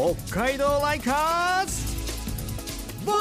北海道ライカーズ!ボーイ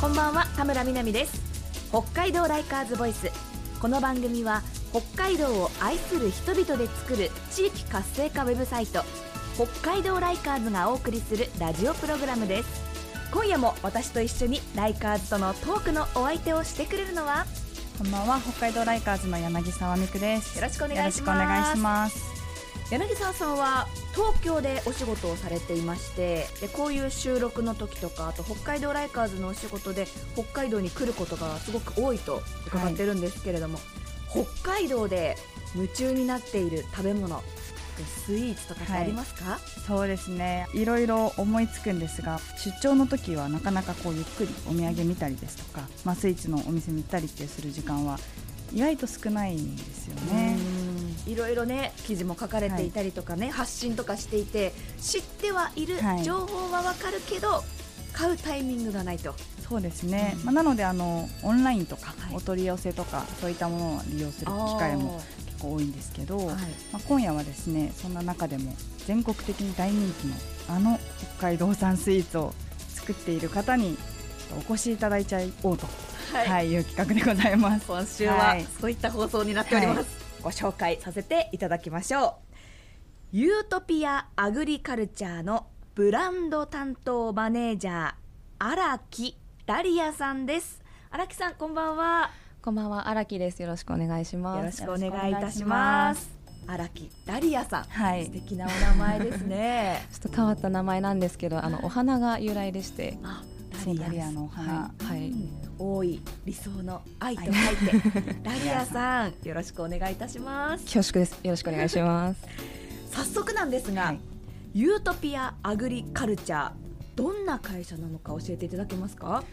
こんばんは田村みなみです。北海道ライカーズボイス。この番組は北海道を愛する人々で作る地域活性化ウェブサイト北海道ライカーズがお送りするラジオプログラムです。今夜も私と一緒にライカーズとのトークのお相手をしてくれるのはこんばんは。北海道ライカーズの柳沢美久です。よろしくお願いします。よろしくお願いします。柳沢さんは東京でお仕事をされていましてでこういう収録の時とかあと北海道ライカーズのお仕事で北海道に来ることがすごく多いと伺ってるんですけれども、北海道で夢中になっている食べ物スイーツとかってありますか、そうですね。いろいろ思いつくんですが出張の時はなかなかこうゆっくりお土産見たりですとか、まあ、スイーツのお店に行ったりってする時間は意外と少ないんですよね。いろいろね記事も書かれていたりとかね、発信とかしていて知ってはいる、はい。情報はわかるけど買うタイミングがないと。そうですね、うん。まあ、なのであのオンラインとか、はい。お取り寄せとかそういったものを利用する機会も結構多いんですけど、はい。まあ、今夜はですねそんな中でも全国的に大人気のあの北海道産スイーツを作っている方にお越しいただいちゃおうと、はい。はいいう企画でございます。今週ははい。そういった放送になっております、はい。ご紹介させていただきましょう。ユートピアアグリカルチャーのブランド担当マネージャー荒木ダリアさんです。荒木さんこんばんはこんばんは荒木です。よろしくお願いします。よろしくお願いいたします。荒木ダリアさん、はい。素敵なお名前ですね。ちょっと変わった名前なんですけどあのお花が由来でして。あダリアのお花、はい、はい。多い。理想の愛と書いて。ダリアさんよろしくお願いいたします。恐縮です。よろしくお願いします。早速なんですが、はい。ユートピアアグリカルチャーどんな会社なのか教えていただけますか？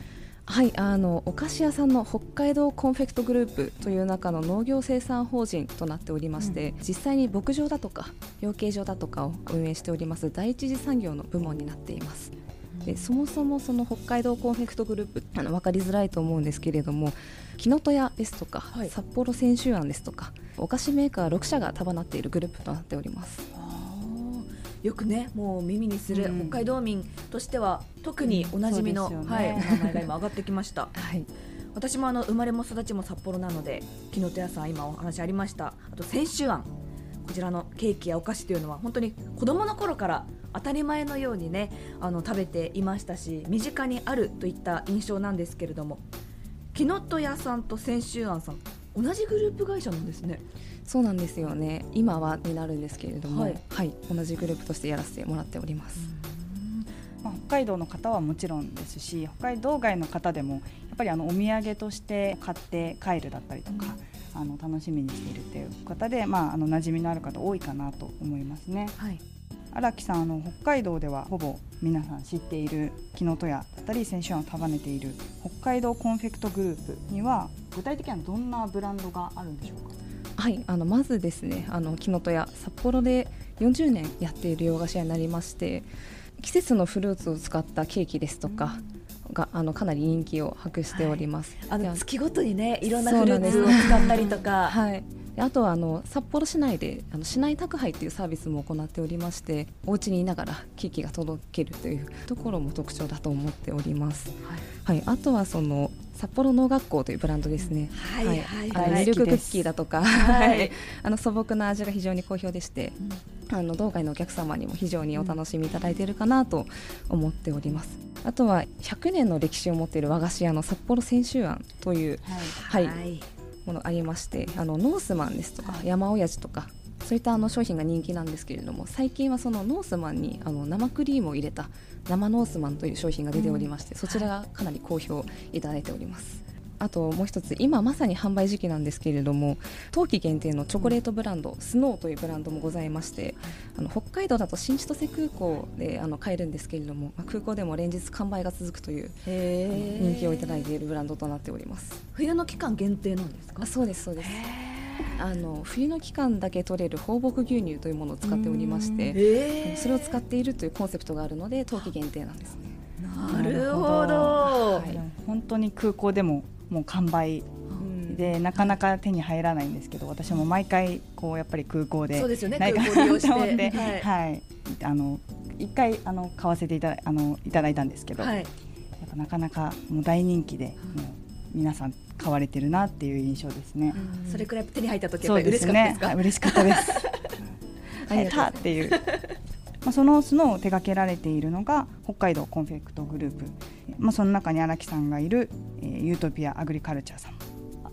はいあのお菓子屋さんの北海道コンフェクトグループという中の農業生産法人となっておりまして、実際に牧場だとか養鶏場だとかを運営しております第一次産業の部門になっています。でそもそもその北海道コンフェクトグループあの分かりづらいと思うんですけれどもきのとやですとか、はい。札幌千秋庵ですとかお菓子メーカー6社が束なっているグループとなっておりますよくねもう耳にする、うん。北海道民としては特におなじみの、そうですよね。はい、お名前が今上がってきました。はい。私もあの生まれも育ちも札幌なのできのとやさん今お話ありました。あと千秋庵こちらのケーキやお菓子というのは本当に子供の頃から当たり前のようにねあの食べていましたし身近にあるといった印象なんですけれども木の戸屋さんと泉州庵さん同じグループ会社なんですね。そうなんですよね。今はになるんですけれども、ははい。い同じグループとしてやらせてもらっております、まあ、北海道の方はもちろんですし北海道外の方でもやっぱりあのお土産として買って帰るだったりとか、あの楽しみにしているという方で、まあ、あの馴染みのある方多いかなと思いますね。はい。荒木さんあの北海道ではほぼ皆さん知っているきのとやだったり千秋庵を束ねている北海道コンフェクトグループには具体的にはどんなブランドがあるんでしょうか？はいあのまずですねあのきのとや札幌で40年やっている洋菓子屋になりまして季節のフルーツを使ったケーキですとかが、あのかなり人気を博しております、であの月ごとにねいろんなフルーツを使ったりとか、はい。であとはあの札幌市内であの市内宅配っていうサービスも行っておりましてお家にいながらケーキが届けるというところも特徴だと思っております、はい、あとはその札幌農学校というブランドですね、はいはい。はいあのミルククッキーだとか、はい。はい。あの素朴な味が非常に好評でして、あの道外のお客様にも非常にお楽しみいただいているかなと思っております。あとは100年の歴史を持っている和菓子屋の札幌泉州庵というはい。はい。ものありましてあのノースマンですとか山親父とかそういったあの商品が人気なんですけれども最近はそのノースマンにあの生クリームを入れた生ノースマンという商品が出ておりまして、そちらがかなり好評いただいております。あともう一つ今まさに販売時期なんですけれども冬季限定のチョコレートブランド、スノーというブランドもございましてあの北海道だと新千歳空港であの買えるんですけれども、まあ、空港でも連日完売が続くという人気をいただいているブランドとなっております。冬の期間限定なんですか？あそうですそうですあの冬の期間だけ取れる放牧牛乳というものを使っておりましてへそれを使っているというコンセプトがあるので冬季限定なんですね。なるほど。はい。本当に空港でももう完売。うん。でなかなか手に入らないんですけど私も毎回こうやっぱり空港でそうですよねないかなと思ってはい。はい、あの一回あの買わせていただあのいただいたんですけど、はい。やっぱなかなかもう大人気で、もう皆さん買われてるなっていう印象ですね。それくらい手に入った時やっそうぱり嬉しかったですか？はい嬉しかったです。ありがとうございましたっていう。まあそのスノーを手掛けられているのが北海道コンフェクトグループ。まあその中に荒木さんがいる、えーユートピアアグリカルチャーさんも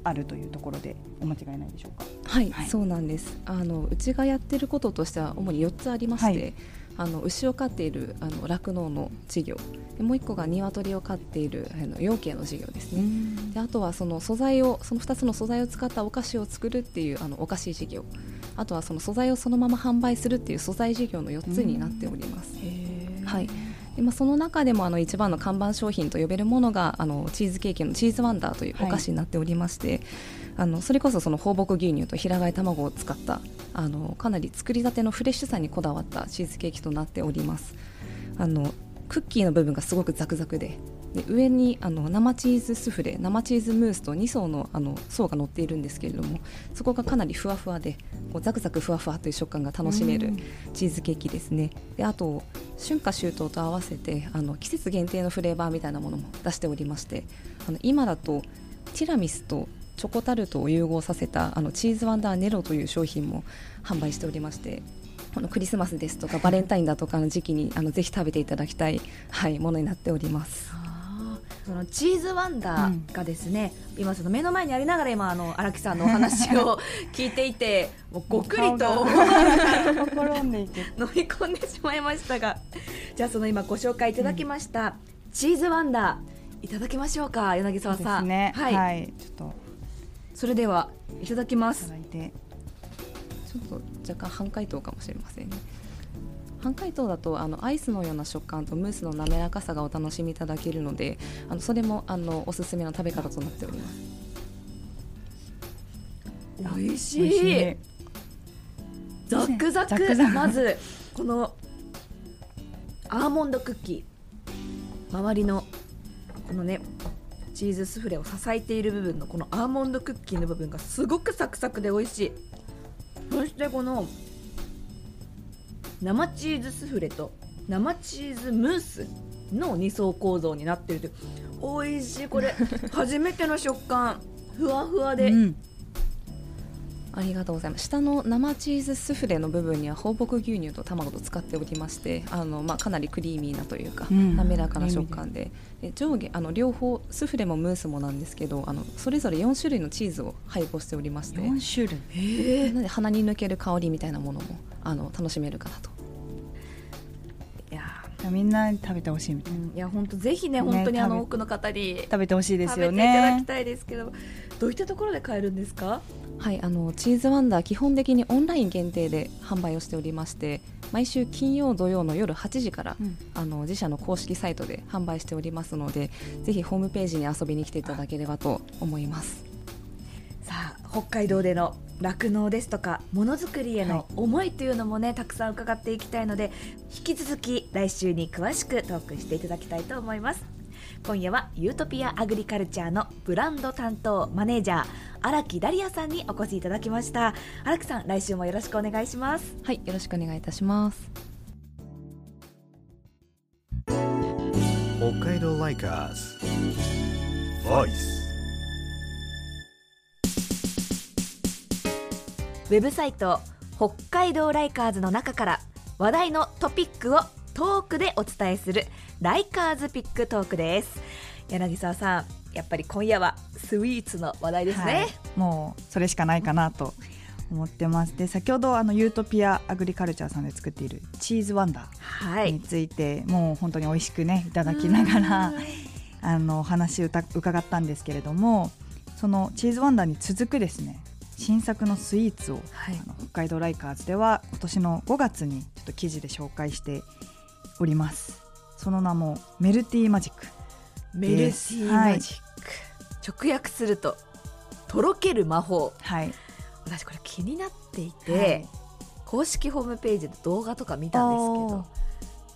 あるというところでお間違いないでしょうか？はい、はいそうなんですあのうちがやってることとしては主に4つありまして、はいあの牛を飼っているあの酪農の事業。でもう1個が鶏を飼っているあの養鶏の事業ですね、であとはその素材をその2つの素材を使ったお菓子を作るっていうあのお菓子事業。あとはその素材をそのまま販売するっていう素材事業の4つになっております。はい。でまあ、その中でもあの一番の看板商品と呼べるものがあのチーズケーキのチーズワンダーというお菓子になっておりまして、あのそれこそその放牧牛乳と平飼い卵を使ったあのかなり作りたてのフレッシュさにこだわったチーズケーキとなっております。あのクッキーの部分がすごくザクザクで。で上にあの生チーズスフレ生チーズムースと2層のあの層が乗っているんですけれどもそこがかなりふわふわでこうザクザクふわふわという食感が楽しめるチーズケーキですね。であと春夏秋冬と合わせてあの季節限定のフレーバーみたいなものも出しておりましてあの今だとティラミスとチョコタルトを融合させたあのチーズワンダーネロという商品も販売しておりましてあのクリスマスですとかバレンタインだとかの時期にあのぜひ食べていただきたい、はい、ものになっております。そのチーズワンダーがですね、今その目の前にありながら今あの荒木さんのお話を 聞いていてもうごくりと。飲み込んでしまいましたがじゃあその今ご紹介いただきました、チーズワンダーいただきましょうか柳沢さんですね。はい、はい、ちょっとそれではいただきます。ちょっと若干半解凍かもしれませんね。半解凍だとあのアイスのような食感とムースの滑らかさがお楽しみいただけるのであのそれもあのおすすめの食べ方となっております。美味しい。しいクザクザク。まずこのアーモンドクッキー。周りのこのねチーズスフレを支えている部分のこのアーモンドクッキーの部分がすごくサクサクで美味しい。そしてこの生チーズスフレと生チーズムースの2層構造になってるという。美味しいこれ。初めての食感。ふわふわで、うんありがとうございます。下の生チーズスフレの部分には放牧牛乳と卵と使っておりましてあの、まあ、かなりクリーミーなというか、うん。滑らかな食感で。で上下あの両方スフレもムースもなんですけどあのそれぞれ4種類のチーズを配合しておりまして。四種類？え。なので鼻に抜ける香りみたいなものもあの楽しめるかなとみんなに食べてほしいみたいな。いや本当ぜひねね本当にあの多くの方に。食べてほしいですよ食べていただねき。たいですけど。どういったところで買えるんですか？はい、あのチーズワンダー基本的にオンライン限定で販売をしておりまして毎週金曜土曜の夜8時から、うん。あの自社の公式サイトで販売しておりますのでぜひホームページに遊びに来ていただければと思います北海道での酪農ですとかものづくりへの思いというのもねたくさん伺っていきたいので引き続き来週に詳しくトークしていただきたいと思います。今夜はユートピアアグリカルチャーのブランド担当マネージャー荒木ダリアさんにお越しいただきました。荒木さん来週もよろしくお願いします。はいよろしくお願いいたします。北海道ライカーズ Voice ウェブサイト北海道ライカーズの中から話題のトピックをトークでお伝えするライカーズピックトークです。柳沢さんやっぱり今夜はスイーツの話題ですね、はい。もうそれしかないかなと思ってます。で先ほどあのユートピアアグリカルチャーさんで作っているチーズワンダはい。ーについて、もう本当に美味しくねいただきながらあのお話うた伺ったんですけれどもそのチーズワンダーに続くですね新作のスイーツを、はい。あの北海道ライカーズでは今年の5月にちょっと記事で紹介しております。その名もメルティーマジックメルティーマジック、直訳するととろける魔法。はい。私これ気になっていて、はい。公式ホームページで動画とか見たんですけど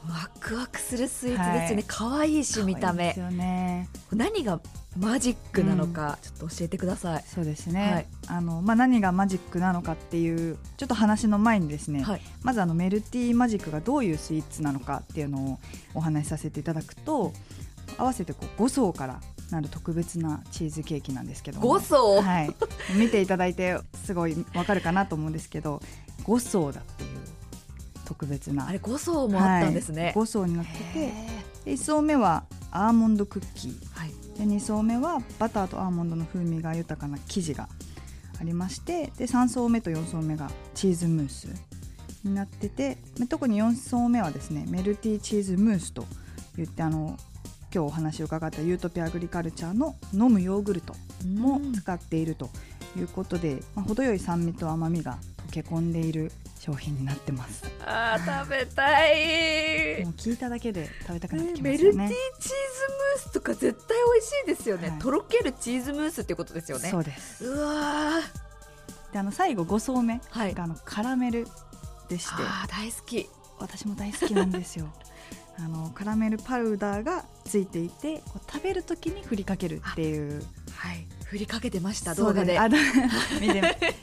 ワクワクするスイーツですよね、はい。可愛いし見た目。ね。何がマジックなのか、ちょっと教えてください。そうですね、はい。あのまあ、何がマジックなのかっていうちょっと話の前にですね、はい、まずあのメルティーマジックがどういうスイーツなのかっていうのをお話しさせていただくと合わせてこう5層からなる特別なチーズケーキなんですけど。も5層、はい、見ていただいてすごいわかるかなと思うんですけど5層だっていう特別な。あれ5層もあったんですね。5層になってへてで1層目はアーモンドクッキーー。はい、で2層目はバターとアーモンドの風味が豊かな生地がありましてで3層目と4層目がチーズムースになっててで特に4層目はですねメルティーチーズムースと言ってあの今日お話を伺ったユートピアアグリカルチャーの飲むヨーグルトもうん。使っているということで、まあ、程よい酸味と甘みが溶け込んでいる商品になってます。あー食べたい。もう聞いただけで食べたくなってきまメルティーチーズムースとか絶対美味しいですよね、はい。とろけるチーズムースっていうことですよね。そうです。うわー。であの最後5層目はい。があのカラメルでして、あー大好き。私も大好きなんですよ。あのカラメルパウダーがついていてこう食べるときに振りかけるっていう。はい。振りかけてました動画で。見て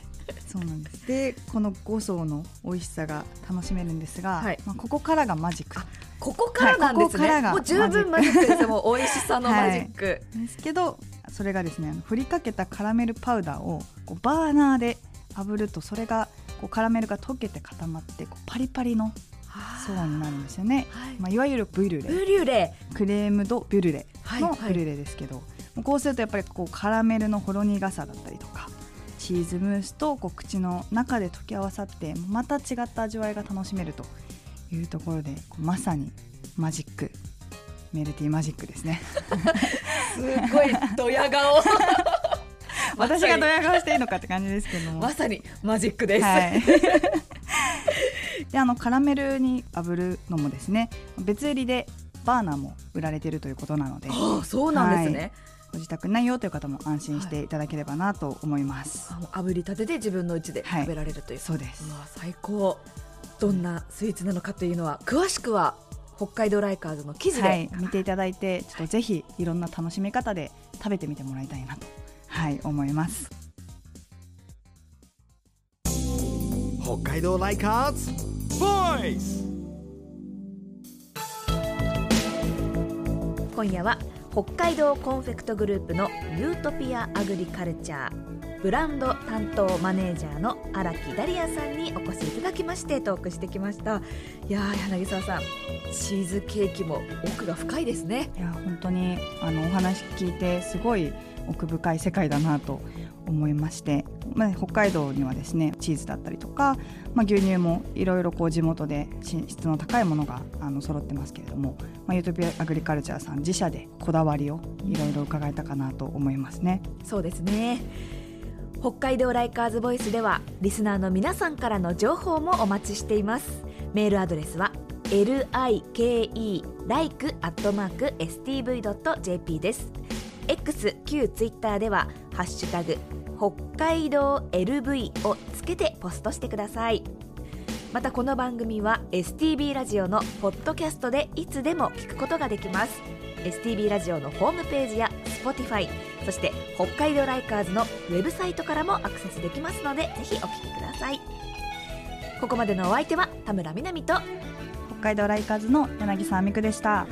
そうなんです。でこの5層の美味しさが楽しめるんですが、はい。まあ、ここからがマジック。あここからなんですね、はいここからがもう十分マジック。です。よもう美味しさのマジック、ですけどそれがですねあの振りかけたカラメルパウダーをこうバーナーで炙るとそれがこうカラメルが溶けて固まってこうパリパリの層になるんですよね、はい。まあ、いわゆるブリュレ。ブリュレ。クレームドブリュレはいはい。のブリュレですけど、もうこうするとやっぱりこうカラメルのほろ苦さだったりとかチーズムースとこう口の中で溶け合わさってまた違った味わいが楽しめるというところでまさにマジック。メルティーマジックですね。すごいドヤ顔。私がドヤ顔していいのかって感じですけども、まさにマジックです、はい。であのカラメルに炙るのもですね。別売りでバーナーも売られているということなので。ああそうなんですね、ご自宅にないよという方も安心してい。ただければなと思います、あもう炙りたてで自分の家ではい。食べられるという、そうです。最高。どんなスイーツなのかというのは詳しくは北海道ライカーズの記事で、はい、見ていただいてちょっとぜひいろんな楽しみ方で食べてみてもらいたいなと、はい、思います。北海道ライカーズボイス。今夜は北海道コンフェクトグループのユートピアアグリカルチャーブランド担当マネージャーの荒木ダリアさんにお越しいただきましてトークしてきました。いやー柳沢さんチーズケーキも奥が深いですね。いや本当にあのお話聞いてすごい奥深い世界だなと思いまして、まあ、北海道にはですねチーズだったりとか、まあ、牛乳もいろいろ地元で質の高いものがあの揃ってますけれども、まあ、ユートピアアグリカルチャーさん自社でこだわりをいろいろ伺えたかなと思いますね。そうですね。北海道ライカーズボイスではリスナーの皆さんからの情報もお待ちしています。メールアドレスは like.stv.jp です。X 旧ツイッターではハッシュタグ北海道 LV をつけてポストしてください。またこの番組は STB ラジオのポッドキャストでいつでも聞くことができます。STB ラジオのホームページや Spotify そして北海道ライカーズのウェブサイトからもアクセスできますのでぜひお聞きください。ここまでのお相手は田村みなみと北海道ライカーズの柳沢美久でした。